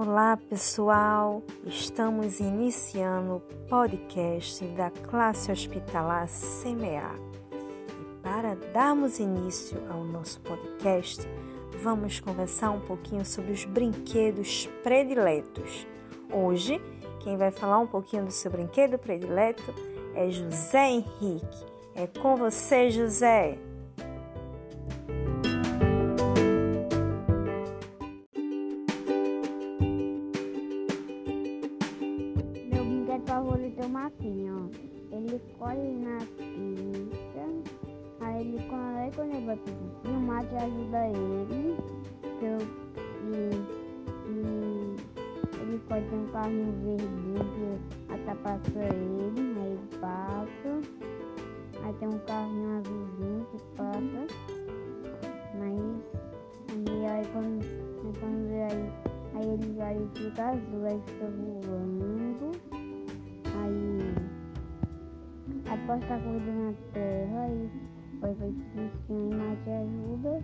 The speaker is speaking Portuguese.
Olá pessoal, estamos iniciando o podcast da classe hospitalar CMA. E para darmos início ao nosso podcast, vamos conversar um pouquinho sobre os brinquedos prediletos. Hoje, quem vai falar um pouquinho do seu brinquedo predileto é José Henrique. É com você, José! Favorito é o Marquinhos, ó. Ele corre na pista, aí ele quando, quando ele vai xixi, o Mate ajuda ele, eu, e, e ele pode ter um carrinho verdinho que atrapassa ele, aí ele passa. Aí tem um carrinho azulzinho que passa, mas aí, aí quando, aí, quando aí, aí ele aí fica azul, aí fica voando. Após estar corrida na terra, aí foi feito piscina e mais ajuda.